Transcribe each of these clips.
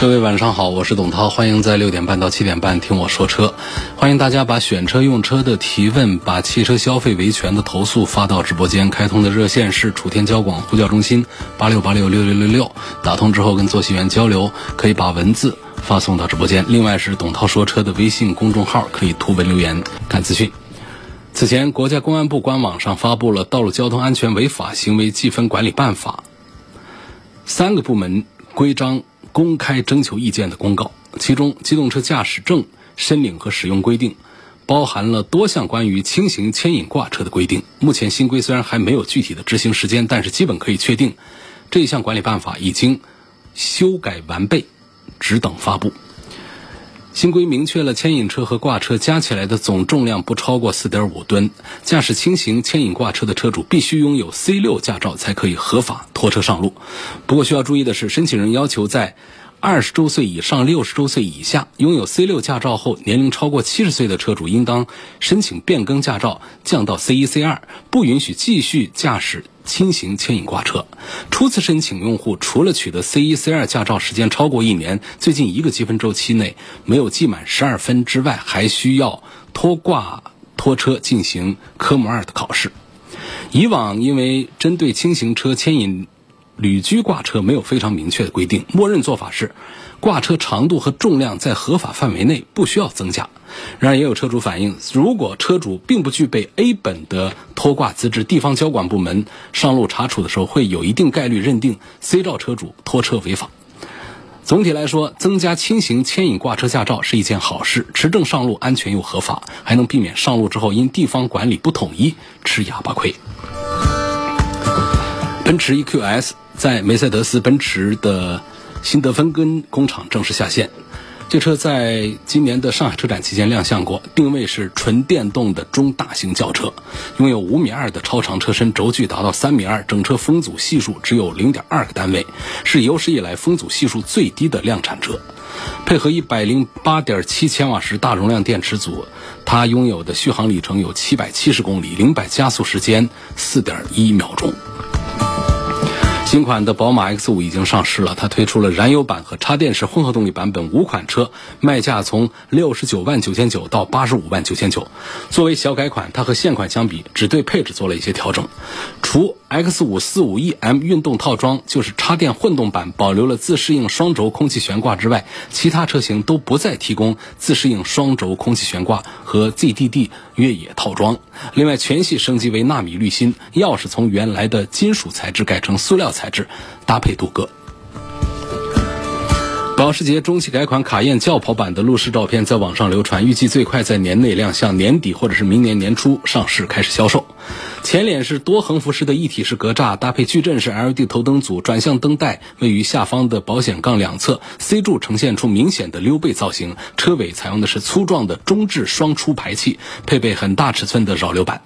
各位晚上好，我是董涛，欢迎在六点半到七点半听我说车。欢迎大家把选车用车的提问，把汽车消费维权的投诉发到直播间。开通的热线是楚天交广呼叫中心八六八六六六六六。打通之后跟坐席员交流，可以把文字发送到直播间。另外是董涛说车的微信公众号，可以图文留言看资讯。此前，国家公安部官网上发布了《道路交通安全违法行为记分管理办法》，三个部门规章。公开征求意见的公告，其中机动车驾驶证申领和使用规定，包含了多项关于轻型牵引挂车的规定。目前新规虽然还没有具体的执行时间，但是基本可以确定，这一项管理办法已经修改完备，只等发布。新规明确了牵引车和挂车加起来的总重量不超过四点五吨，驾驶轻型牵引挂车的车主必须拥有 C 六驾照才可以合法拖车上路。不过需要注意的是，申请人要求在二十周岁以上、六十周岁以下，拥有 C 六驾照后年龄超过七十岁的车主，应当申请变更驾照，降到 C 一、C 二，不允许继续驾驶。轻型牵引挂车，初次申请用户除了取得 C 一、C 二驾照时间超过一年，最近一个积分周期内没有记满十二分之外，还需要拖挂拖车进行科目二的考试。以往因为针对轻型车牵引旅居挂车没有非常明确的规定，默认做法是挂车长度和重量在合法范围内，不需要增加。然而，也有车主反映，如果车主并不具备 A 本的拖挂资质，地方交管部门上路查处的时候，会有一定概率认定 C 照车主拖车违法。总体来说，增加轻型牵引挂车驾照是一件好事，持证上路安全又合法，还能避免上路之后因地方管理不统一吃哑巴亏。奔驰 EQS 在梅赛德斯奔驰的新德芬根工厂正式下线。这车在今年的上海车展期间亮相过，定位是纯电动的中大型轿车，拥有五米二的超长车身，轴距达到三米二，整车风阻系数只有零点二个单位，是有史以来风阻系数最低的量产车。配合一百零八点七千瓦时大容量电池组，它拥有的续航里程有七百七十公里，零百加速时间四点一秒钟。新款的宝马 X5 已经上市了，它推出了燃油版和插电式混合动力版本五款车，卖价从六十九万九千九到八十五万九千九。作为小改款，它和现款相比，只对配置做了一些调整。除 X5 45EM 运动套装就是插电混动版保留了自适应双轴空气悬挂之外，其他车型都不再提供自适应双轴空气悬挂和 ZDD 越野套装。另外，全系升级为纳米滤芯，钥匙从原来的金属材质改成塑料材质，搭配镀铬。保时捷中期改款卡宴轿跑版的路试照片在网上流传，预计最快在年内亮相，年底或者是明年年初上市开始销售。前脸是多横幅式的一体式格栅，搭配矩阵式 LED 头灯组，转向灯带位于下方的保险杠两侧，C 柱呈现出明显的溜背造型。车尾采用的是粗壮的中置双出排气，配备很大尺寸的扰流板。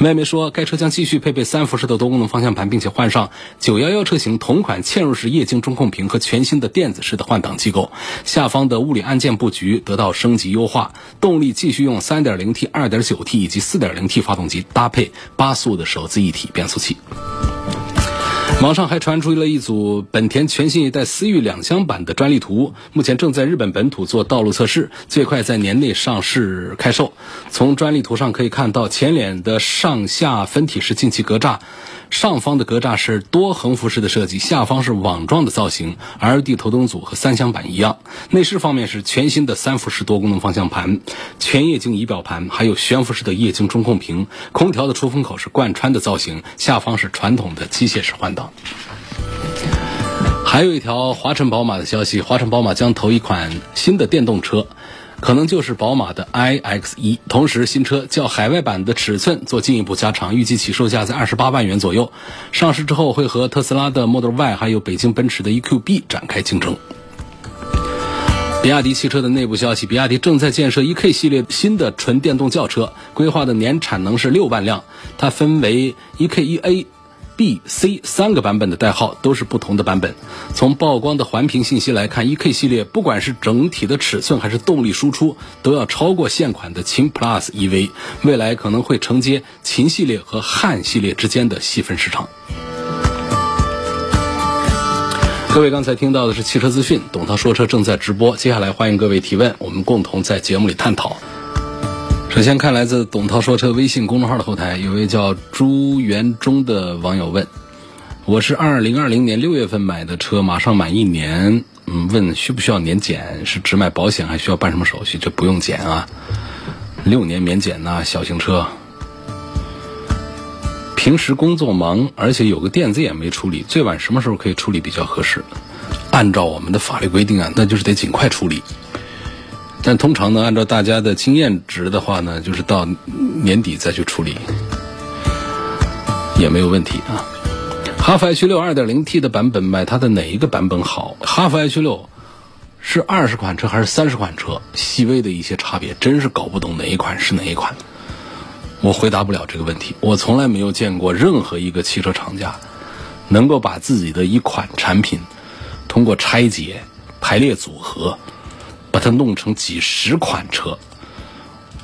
外媒说，该车将继续配备三辐式的多功能方向盘，并且换上911车型同款嵌入式液晶中控屏和全新的电子式的换挡机构。下方的物理按键布局得到升级优化，动力继续用 3.0T、2.9T 以及 4.0T 发动机，搭配八。八速的手自一体变速器。网上还传出了一组本田全新一代思域两厢版的专利图，目前正在日本本土做道路测试，最快在年内上市开售。从专利图上可以看到，前脸的上下分体式进气格栅。上方的格栅是多横幅式的设计，下方是网状的造型。LED 头灯组和三厢版一样。内饰方面是全新的三辐式多功能方向盘、全液晶仪表盘，还有悬浮式的液晶中控屏。空调的出风口是贯穿的造型，下方是传统的机械式换挡。还有一条华晨宝马的消息，华晨宝马将投一款新的电动车。可能就是宝马的 iX 一，同时新车较海外版的尺寸做进一步加长，预计起售价在二十八万元左右。上市之后会和特斯拉的 Model Y 还有北京奔驰的 EQB 展开竞争。比亚迪汽车的内部消息，比亚迪正在建设 eK 系列新的纯电动轿车，规划的年产能是六万辆。它分为 eK 1A、B、C 三个版本的代号，都是不同的版本。从曝光的环评信息来看，eK 系列不管是整体的尺寸还是动力输出，都要超过现款的秦 Plus EV，未来可能会承接秦系列和汉系列之间的细分市场。各位刚才听到的是汽车资讯，董涛说车正在直播，接下来欢迎各位提问，我们共同在节目里探讨。首先看来自董涛说车微信公众号的后台，有位叫朱元忠的网友问：我是二零二零年六月份买的车，马上满一年，嗯，问需不需要年检？是只买保险还需要办什么手续？这不用检啊，六年免检呐，小型车。平时工作忙，而且有个电子眼没处理，最晚什么时候可以处理比较合适？按照我们的法律规定啊，那就是得尽快处理。但通常呢，按照大家的经验值的话呢，就是到年底再去处理，也没有问题啊。哈弗 H 六 2.0T 的版本买它的哪一个版本好？哈弗 H 六是二十款车还是三十款车？细微的一些差别，真是搞不懂哪一款是哪一款。我回答不了这个问题。我从来没有见过任何一个汽车厂家能够把自己的一款产品通过拆解、排列组合，把它弄成几十款车。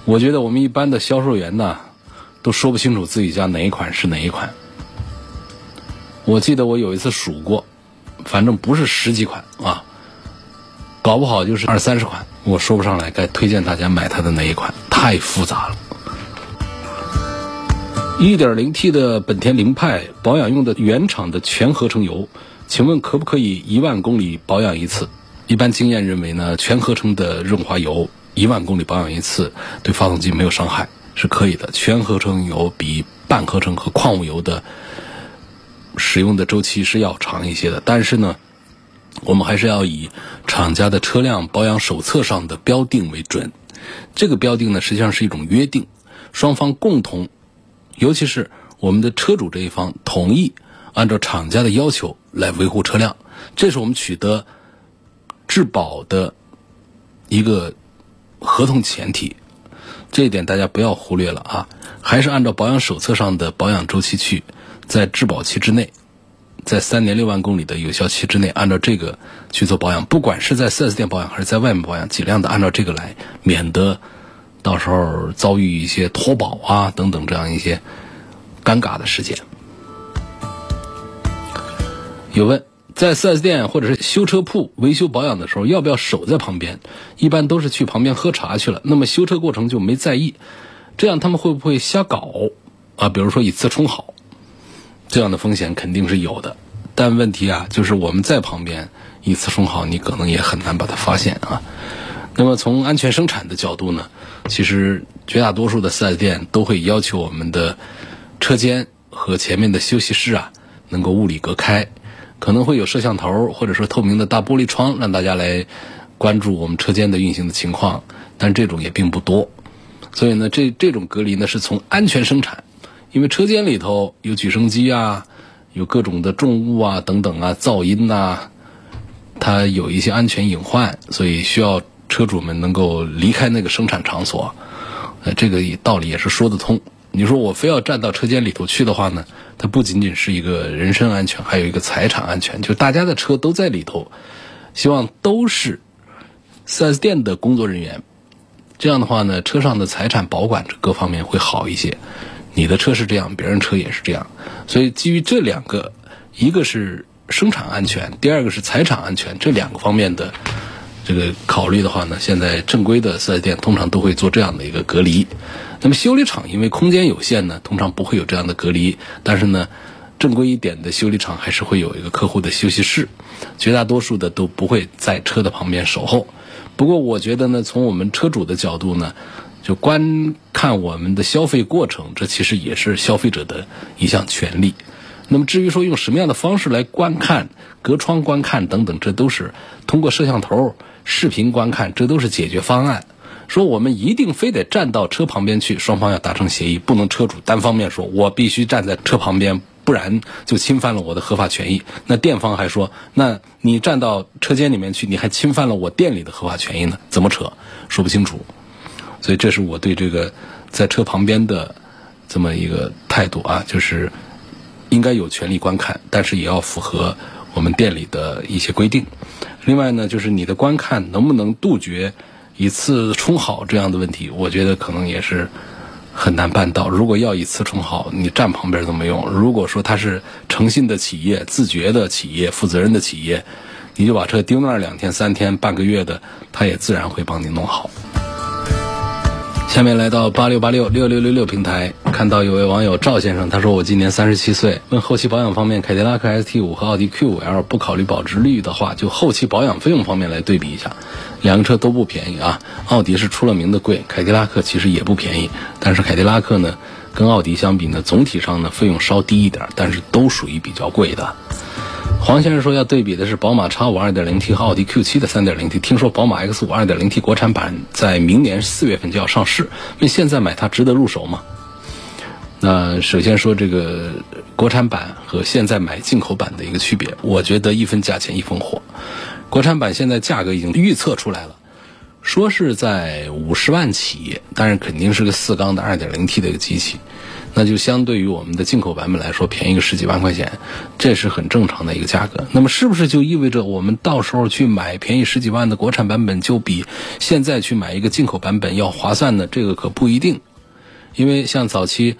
我觉得我们一般的销售员呢，都说不清楚自己家哪一款是哪一款。我记得我有一次数过，反正不是十几款啊，搞不好就是二三十款。我说不上来该推荐大家买它的哪一款，太复杂了。1.0T 的本田凌派保养用的原厂的全合成油，请问可不可以一万公里保养一次？一般经验认为呢，全合成的润滑油一万公里保养一次对发动机没有伤害，是可以的。全合成油比半合成和矿物油的使用的周期是要长一些的，但是呢，我们还是要以厂家的车辆保养手册上的标定为准。这个标定呢，实际上是一种约定，双方共同。尤其是我们的车主这一方同意按照厂家的要求来维护车辆，这是我们取得质保的一个合同前提。这一点大家不要忽略了啊！还是按照保养手册上的保养周期去，在质保期之内，在三年六万公里的有效期之内，按照这个去做保养。不管是在 4S 店保养还是在外面保养，尽量的按照这个来，免得。到时候遭遇一些脱保啊等等这样一些尴尬的事件。有问，在 4S 店或者是修车铺维修保养的时候，要不要守在旁边？一般都是去旁边喝茶去了，那么修车过程就没在意。这样他们会不会瞎搞啊？比如说以次充好，这样的风险肯定是有的。但问题啊，就是我们在旁边以次充好，你可能也很难把它发现啊。那么从安全生产的角度呢，其实绝大多数的 4S 店都会要求我们的车间和前面的休息室啊能够物理隔开，可能会有摄像头或者说透明的大玻璃窗，让大家来关注我们车间的运行的情况，但这种也并不多。所以呢，这这种隔离呢是从安全生产，因为车间里头有举升机啊，有各种的重物啊等等啊，噪音呐，它有一些安全隐患，所以需要。车主们能够离开那个生产场所，呃，这个道理也是说得通。你说我非要站到车间里头去的话呢，它不仅仅是一个人身安全，还有一个财产安全。就大家的车都在里头，希望都是 4S 店的工作人员。这样的话呢，车上的财产保管各方面会好一些。你的车是这样，别人车也是这样。所以基于这两个，一个是生产安全，第二个是财产安全，这两个方面的。这个考虑的话呢，现在正规的四 S 店通常都会做这样的一个隔离。那么修理厂因为空间有限呢，通常不会有这样的隔离。但是呢，正规一点的修理厂还是会有一个客户的休息室。绝大多数的都不会在车的旁边守候。不过我觉得呢，从我们车主的角度呢，就观看我们的消费过程，这其实也是消费者的一项权利。那么至于说用什么样的方式来观看、隔窗观看等等，这都是通过摄像头。视频观看，这都是解决方案。说我们一定非得站到车旁边去，双方要达成协议，不能车主单方面说，我必须站在车旁边，不然就侵犯了我的合法权益。那店方还说，那你站到车间里面去，你还侵犯了我店里的合法权益呢？怎么扯？说不清楚。所以这是我对这个在车旁边的这么一个态度啊，就是应该有权利观看，但是也要符合我们店里的一些规定。另外呢，就是你的观看能不能杜绝一次充好这样的问题？我觉得可能也是很难办到。如果要一次充好，你站旁边都没用。如果说他是诚信的企业、自觉的企业、负责任的企业，你就把车丢那儿两天、三天、半个月的，他也自然会帮你弄好。下面来到八六八六六六六六平台，看到有位网友赵先生，他说我今年三十七岁，问后期保养方面，凯迪拉克 ST 五和奥迪 Q 五 L 不考虑保值率的话，就后期保养费用方面来对比一下，两个车都不便宜啊。奥迪是出了名的贵，凯迪拉克其实也不便宜，但是凯迪拉克呢，跟奥迪相比呢，总体上呢费用稍低一点，但是都属于比较贵的。黄先生说要对比的是宝马 X5 2.0T 和奥迪 Q7 的 3.0T。听说宝马 X5 2.0T 国产版在明年四月份就要上市，那现在买它值得入手吗？那首先说这个国产版和现在买进口版的一个区别，我觉得一分价钱一分货。国产版现在价格已经预测出来了，说是在五十万起，但是肯定是个四缸的 2.0T 的一个机器。那就相对于我们的进口版本来说，便宜个十几万块钱，这是很正常的一个价格。那么是不是就意味着我们到时候去买便宜十几万的国产版本，就比现在去买一个进口版本要划算呢？这个可不一定，因为像早期。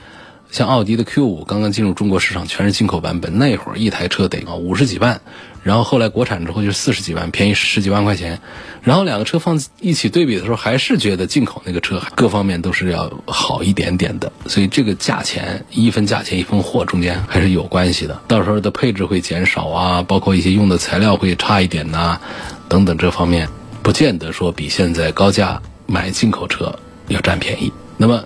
像奥迪的 Q 五刚刚进入中国市场，全是进口版本，那会儿一台车得啊五十几万，然后后来国产之后就四十几万，便宜十几万块钱。然后两个车放一起对比的时候，还是觉得进口那个车各方面都是要好一点点的。所以这个价钱一分价钱一分货，中间还是有关系的。到时候的配置会减少啊，包括一些用的材料会差一点呐，等等这方面，不见得说比现在高价买进口车要占便宜。那么。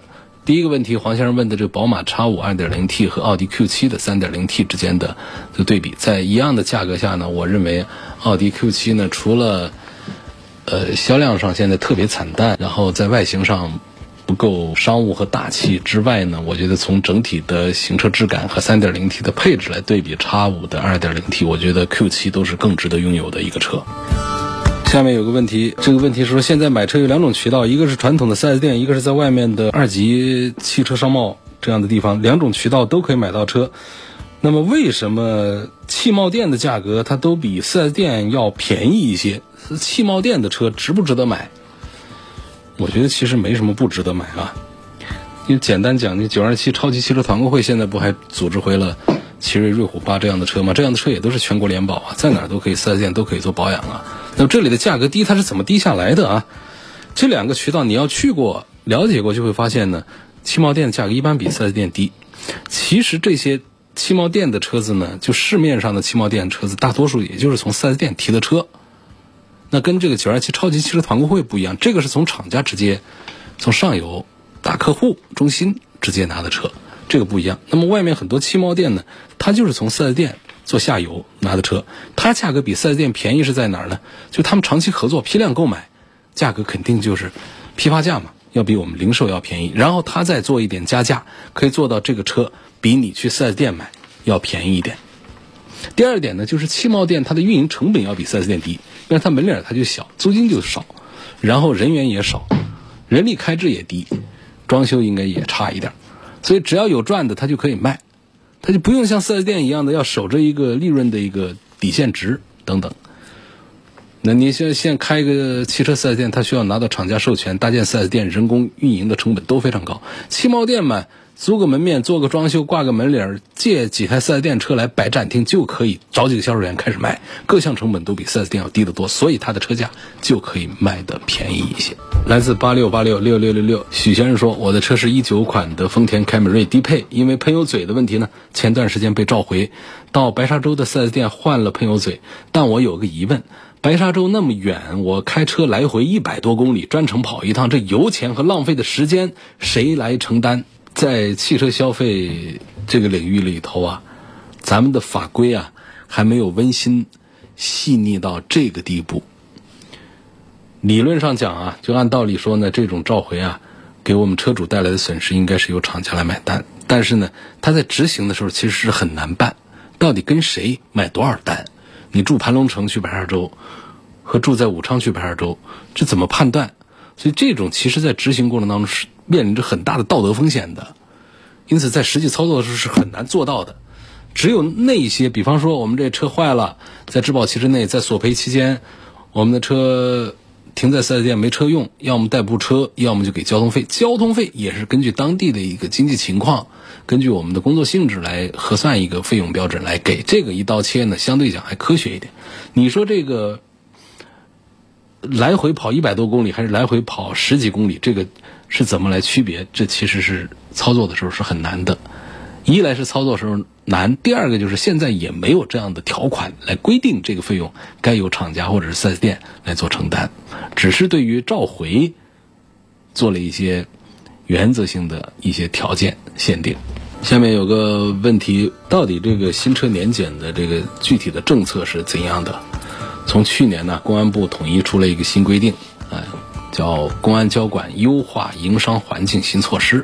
第一个问题，黄先生问的这个宝马 X 五 2.0T 和奥迪 Q7 的 3.0T 之间的这个对比，在一样的价格下呢，我认为奥迪 Q7 呢，除了呃销量上现在特别惨淡，然后在外形上不够商务和大气之外呢，我觉得从整体的行车质感和 3.0T 的配置来对比，X 五的 2.0T，我觉得 Q7 都是更值得拥有的一个车。下面有个问题，这个问题是说，现在买车有两种渠道，一个是传统的 4S 店，一个是在外面的二级汽车商贸这样的地方，两种渠道都可以买到车。那么为什么汽贸店的价格它都比 4S 店要便宜一些？汽贸店的车值不值得买？我觉得其实没什么不值得买啊。因为简单讲，你九二七超级汽车团购会现在不还组织回了奇瑞瑞虎八这样的车吗？这样的车也都是全国联保啊，在哪儿都可以 4S 店都可以做保养啊。那么这里的价格低，它是怎么低下来的啊？这两个渠道你要去过、了解过，就会发现呢，汽贸店的价格一般比 4S 店低。其实这些汽贸店的车子呢，就市面上的汽贸店车子，大多数也就是从 4S 店提的车。那跟这个九二七超级汽车团购会不一样，这个是从厂家直接从上游大客户中心直接拿的车，这个不一样。那么外面很多汽贸店呢，它就是从 4S 店。做下游拿的车，它价格比四 S 店便宜是在哪儿呢？就他们长期合作、批量购买，价格肯定就是批发价嘛，要比我们零售要便宜。然后他再做一点加价，可以做到这个车比你去四 S 店买要便宜一点。第二点呢，就是汽贸店它的运营成本要比四 S 店低，因为它门脸它就小，租金就少，然后人员也少，人力开支也低，装修应该也差一点，所以只要有赚的，它就可以卖。他就不用像四 S 店一样的要守着一个利润的一个底线值等等。那你现现开一个汽车四 S 店，他需要拿到厂家授权搭建四 S 店，人工运营的成本都非常高。汽贸店嘛。租个门面，做个装修，挂个门脸，借几台四 S 店车来摆展厅，就可以找几个销售员开始卖，各项成本都比四 S 店要低得多，所以它的车价就可以卖得便宜一些。来自八六八六六六六六，许先生说，我的车是一九款的丰田凯美瑞低配，因为喷油嘴的问题呢，前段时间被召回，到白沙洲的四 S 店换了喷油嘴，但我有个疑问，白沙洲那么远，我开车来回一百多公里，专程跑一趟，这油钱和浪费的时间谁来承担？在汽车消费这个领域里头啊，咱们的法规啊还没有温馨细腻到这个地步。理论上讲啊，就按道理说呢，这种召回啊，给我们车主带来的损失应该是由厂家来买单。但是呢，他在执行的时候其实是很难办，到底跟谁买多少单？你住盘龙城去白沙洲，和住在武昌去白沙洲，这怎么判断？所以这种其实在执行过程当中是面临着很大的道德风险的，因此在实际操作的时候是很难做到的。只有那些，比方说我们这车坏了，在质保期之内，在索赔期间，我们的车停在四 S 店没车用，要么代步车，要么就给交通费。交通费也是根据当地的一个经济情况，根据我们的工作性质来核算一个费用标准来给。这个一刀切呢，相对讲还科学一点。你说这个？来回跑一百多公里还是来回跑十几公里，这个是怎么来区别？这其实是操作的时候是很难的。一来是操作时候难，第二个就是现在也没有这样的条款来规定这个费用该由厂家或者是四 S 店来做承担，只是对于召回做了一些原则性的一些条件限定。下面有个问题，到底这个新车年检的这个具体的政策是怎样的？从去年呢，公安部统一出了一个新规定，哎，叫《公安交管优化营商环境新措施》，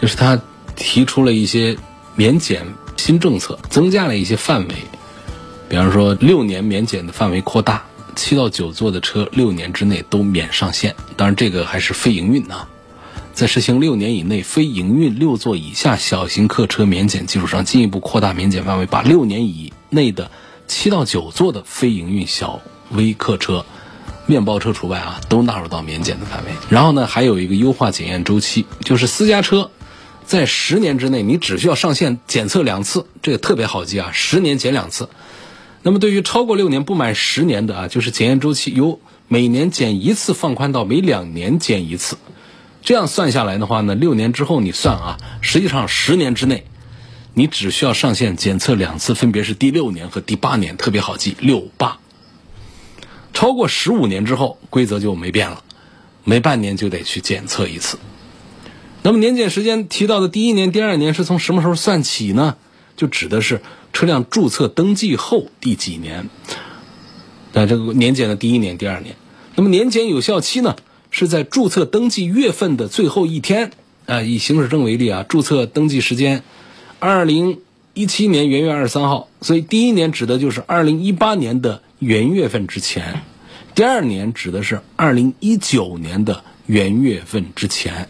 就是他提出了一些免检新政策，增加了一些范围，比方说六年免检的范围扩大，七到九座的车六年之内都免上线，当然这个还是非营运啊，在实行六年以内非营运六座以下小型客车免检基础上，进一步扩大免检范围，把六年以内的。七到九座的非营运小微客车，面包车除外啊，都纳入到免检的范围。然后呢，还有一个优化检验周期，就是私家车在十年之内，你只需要上线检测两次，这个特别好记啊，十年检两次。那么对于超过六年不满十年的啊，就是检验周期由每年检一次放宽到每两年检一次。这样算下来的话呢，六年之后你算啊，实际上十年之内。你只需要上线检测两次，分别是第六年和第八年，特别好记，六八。超过十五年之后，规则就没变了，每半年就得去检测一次。那么年检时间提到的第一年、第二年是从什么时候算起呢？就指的是车辆注册登记后第几年？那这个年检的第一年、第二年。那么年检有效期呢？是在注册登记月份的最后一天。啊，以行驶证为例啊，注册登记时间。二零一七年元月二十三号，所以第一年指的就是二零一八年的元月份之前，第二年指的是二零一九年的元月份之前，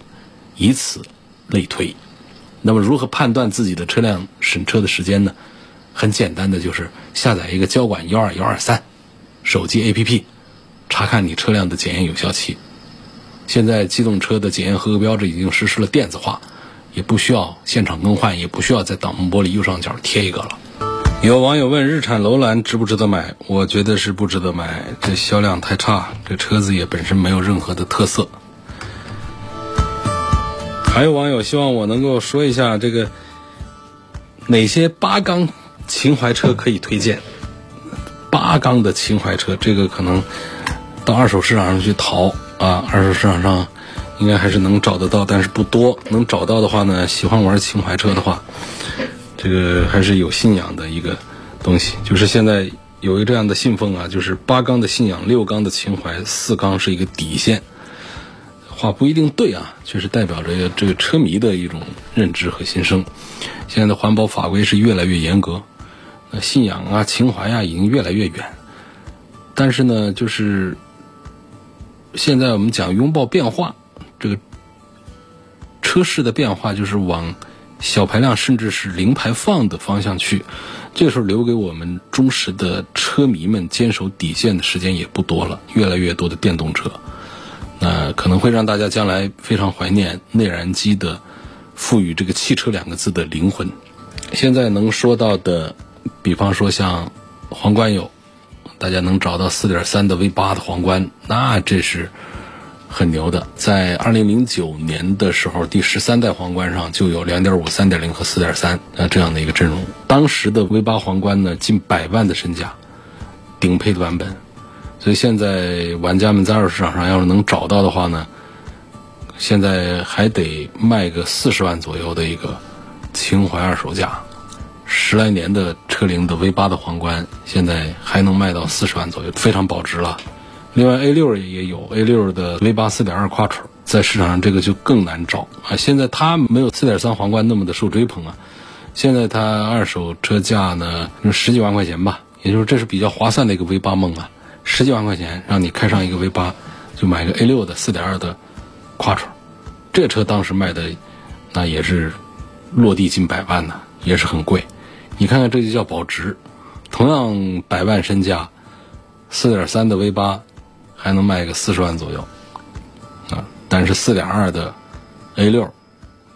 以此类推。那么如何判断自己的车辆审车的时间呢？很简单的，就是下载一个交管幺二幺二三手机 APP，查看你车辆的检验有效期。现在机动车的检验合格标志已经实施了电子化。也不需要现场更换，也不需要在挡风玻璃右上角贴一个了。有网友问：日产楼兰值不值得买？我觉得是不值得买，这销量太差，这车子也本身没有任何的特色。还有网友希望我能够说一下这个哪些八缸情怀车可以推荐？八缸的情怀车，这个可能到二手市场上去淘啊，二手市场上。应该还是能找得到，但是不多。能找到的话呢，喜欢玩情怀车的话，这个还是有信仰的一个东西。就是现在有一个这样的信奉啊，就是八缸的信仰，六缸的情怀，四缸是一个底线。话不一定对啊，确实代表着这个车迷的一种认知和心声。现在的环保法规是越来越严格，那信仰啊、情怀啊已经越来越远。但是呢，就是现在我们讲拥抱变化。这个车市的变化就是往小排量甚至是零排放的方向去，这个时候留给我们忠实的车迷们坚守底线的时间也不多了。越来越多的电动车，那可能会让大家将来非常怀念内燃机的赋予这个汽车两个字的灵魂。现在能说到的，比方说像皇冠有，大家能找到四点三的 V 八的皇冠，那这是。很牛的，在二零零九年的时候，第十三代皇冠上就有两点五、三点零和四点三啊这样的一个阵容。当时的 V 八皇冠呢，近百万的身价，顶配的版本。所以现在玩家们在二手市场上要是能找到的话呢，现在还得卖个四十万左右的一个情怀二手价。十来年的车龄的 V 八的皇冠，现在还能卖到四十万左右，非常保值了。另外，A 六也有 A 六的 V 八四点二跨腿在市场上这个就更难找啊。现在它没有四点三皇冠那么的受追捧啊。现在它二手车价呢十几万块钱吧，也就是这是比较划算的一个 V 八梦啊，十几万块钱让你开上一个 V 八，就买个 A 六的四点二的 Quattro，这车当时卖的那也是落地近百万呢，也是很贵。你看看这就叫保值，同样百万身价，四点三的 V 八还能卖个四十万左右啊，但是四点二的 A 六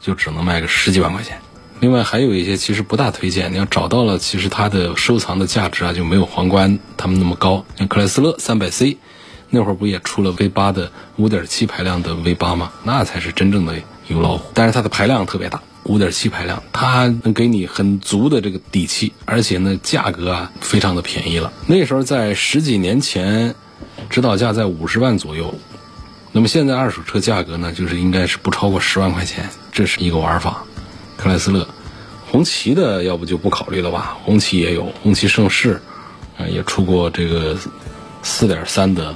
就只能卖个十几万块钱。另外还有一些其实不大推荐，你要找到了，其实它的收藏的价值啊就没有皇冠他们那么高。像克莱斯勒三百 C，那会儿不也出了 V 八的五点七排量的 V 八吗？那才是真正的油老虎。但是它的排量特别大，五点七排量，它能给你很足的这个底气，而且呢价格啊非常的便宜了。那时候在十几年前，指导价在五十万左右，那么现在二手车价格呢就是应该是不超过十万块钱，这是一个玩法。克莱斯勒，红旗的要不就不考虑了吧？红旗也有，红旗盛世，啊，也出过这个四点三的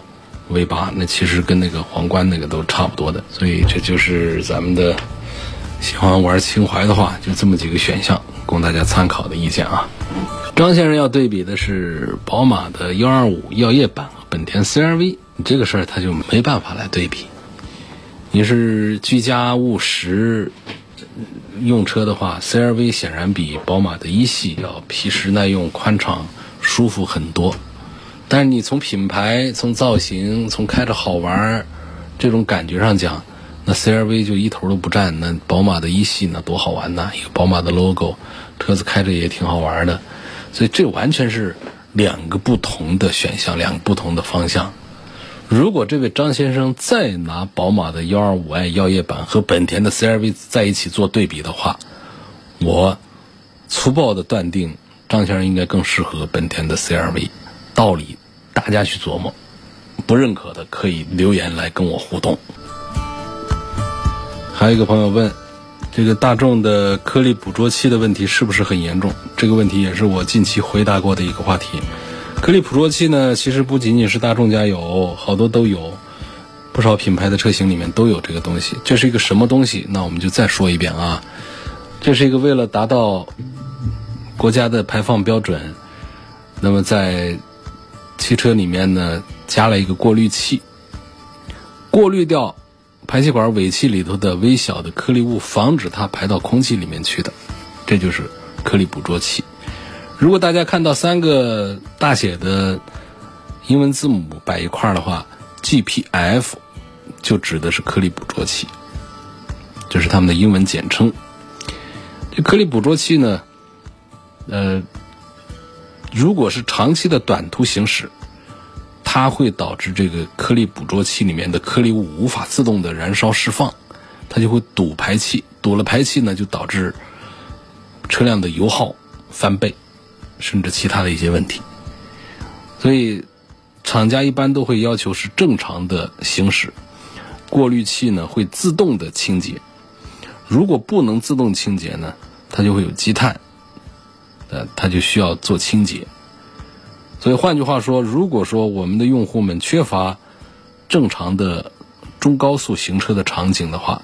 V 八，那其实跟那个皇冠那个都差不多的。所以这就是咱们的喜欢玩情怀的话，就这么几个选项供大家参考的意见啊。张先生要对比的是宝马的幺二五耀夜版本田 CRV，这个事儿他就没办法来对比。你是居家务实。用车的话，CRV 显然比宝马的一系要皮实耐用、宽敞、舒服很多。但是你从品牌、从造型、从开着好玩这种感觉上讲，那 CRV 就一头都不占。那宝马的一系呢，多好玩呐！一个宝马的 logo，车子开着也挺好玩的。所以这完全是两个不同的选项，两个不同的方向。如果这位张先生再拿宝马的幺二五 i 耀夜版和本田的 CRV 在一起做对比的话，我粗暴的断定张先生应该更适合本田的 CRV。道理大家去琢磨，不认可的可以留言来跟我互动。还有一个朋友问，这个大众的颗粒捕捉器的问题是不是很严重？这个问题也是我近期回答过的一个话题。颗粒捕捉器呢，其实不仅仅是大众家有，好多都有，不少品牌的车型里面都有这个东西。这是一个什么东西？那我们就再说一遍啊，这是一个为了达到国家的排放标准，那么在汽车里面呢加了一个过滤器，过滤掉排气管尾气里头的微小的颗粒物，防止它排到空气里面去的，这就是颗粒捕捉器。如果大家看到三个大写的英文字母摆一块儿的话，GPF 就指的是颗粒捕捉器，这是他们的英文简称。这颗粒捕捉器呢，呃，如果是长期的短途行驶，它会导致这个颗粒捕捉器里面的颗粒物无法自动的燃烧释放，它就会堵排气，堵了排气呢，就导致车辆的油耗翻倍。甚至其他的一些问题，所以厂家一般都会要求是正常的行驶，过滤器呢会自动的清洁。如果不能自动清洁呢，它就会有积碳，呃，它就需要做清洁。所以换句话说，如果说我们的用户们缺乏正常的中高速行车的场景的话，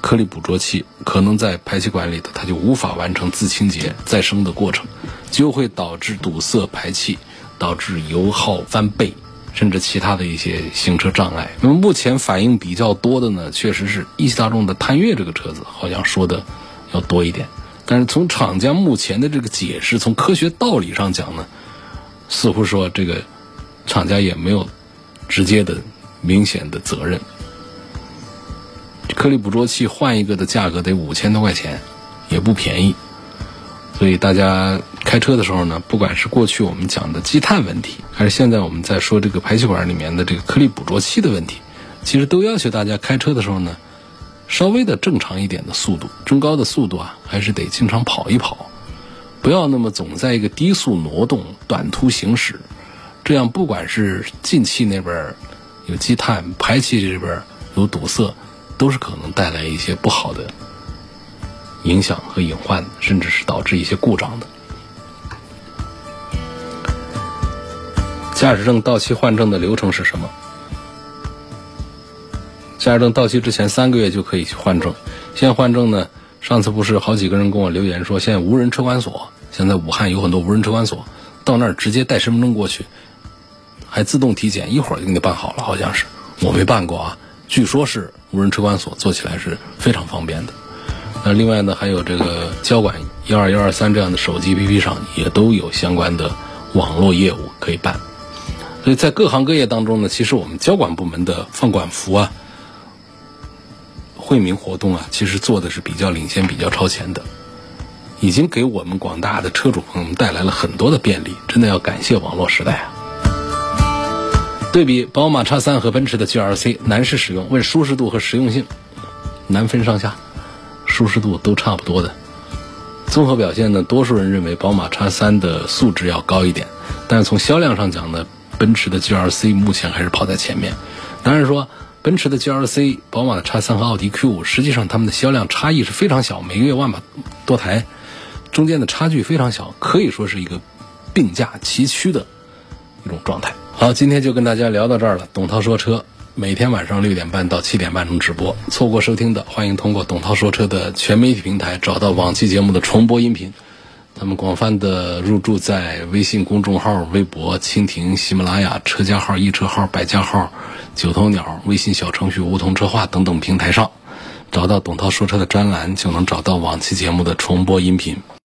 颗粒捕捉器可能在排气管里头，它就无法完成自清洁再生的过程，就会导致堵塞排气，导致油耗翻倍，甚至其他的一些行车障碍。那么目前反应比较多的呢，确实是一汽大众的探岳这个车子，好像说的要多一点。但是从厂家目前的这个解释，从科学道理上讲呢，似乎说这个厂家也没有直接的明显的责任。颗粒捕捉器换一个的价格得五千多块钱，也不便宜。所以大家开车的时候呢，不管是过去我们讲的积碳问题，还是现在我们在说这个排气管里面的这个颗粒捕捉器的问题，其实都要求大家开车的时候呢，稍微的正常一点的速度，中高的速度啊，还是得经常跑一跑，不要那么总在一个低速挪动、短途行驶。这样不管是进气那边有积碳，排气这边有堵塞。都是可能带来一些不好的影响和隐患，甚至是导致一些故障的。驾驶证到期换证的流程是什么？驾驶证到期之前三个月就可以去换证。现在换证呢，上次不是好几个人跟我留言说，现在无人车管所，现在武汉有很多无人车管所，到那儿直接带身份证过去，还自动体检，一会儿就给你办好了，好像是。我没办过啊，据说是无人车管所做起来是非常方便的。那另外呢，还有这个交管幺二幺二三这样的手机 APP 上也都有相关的网络业务可以办。所以在各行各业当中呢，其实我们交管部门的放管服啊、惠民活动啊，其实做的是比较领先、比较超前的，已经给我们广大的车主朋友们带来了很多的便利，真的要感谢网络时代啊！对比宝马叉三和奔驰的 GRC，男士使用问舒适度和实用性，难分上下，舒适度都差不多的。综合表现呢，多数人认为宝马叉三的素质要高一点，但是从销量上讲呢，奔驰的 GLC 目前还是跑在前面。当然说，奔驰的 GLC、宝马的 X3 和奥迪 Q5，实际上它们的销量差异是非常小，每个月万把多台，中间的差距非常小，可以说是一个并驾齐驱的一种状态。好，今天就跟大家聊到这儿了。董涛说车，每天晚上六点半到七点半钟直播。错过收听的，欢迎通过董涛说车的全媒体平台找到往期节目的重播音频。他们广泛的入驻在微信公众号、微博、蜻蜓、喜马拉雅、车家号、易车号、百家号、九头鸟、微信小程序、梧桐车话等等平台上，找到董涛说车的专栏，就能找到往期节目的重播音频。